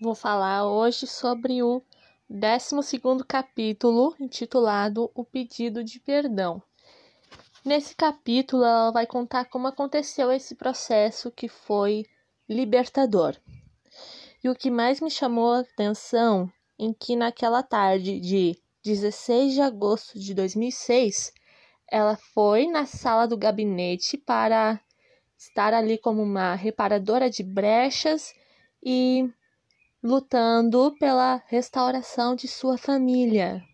Vou falar hoje sobre o 12 capítulo, intitulado O Pedido de Perdão. Nesse capítulo, ela vai contar como aconteceu esse processo que foi libertador. E o que mais me chamou a atenção em que naquela tarde de 16 de agosto de 2006, ela foi na sala do gabinete para estar ali como uma reparadora de brechas e lutando pela restauração de sua família.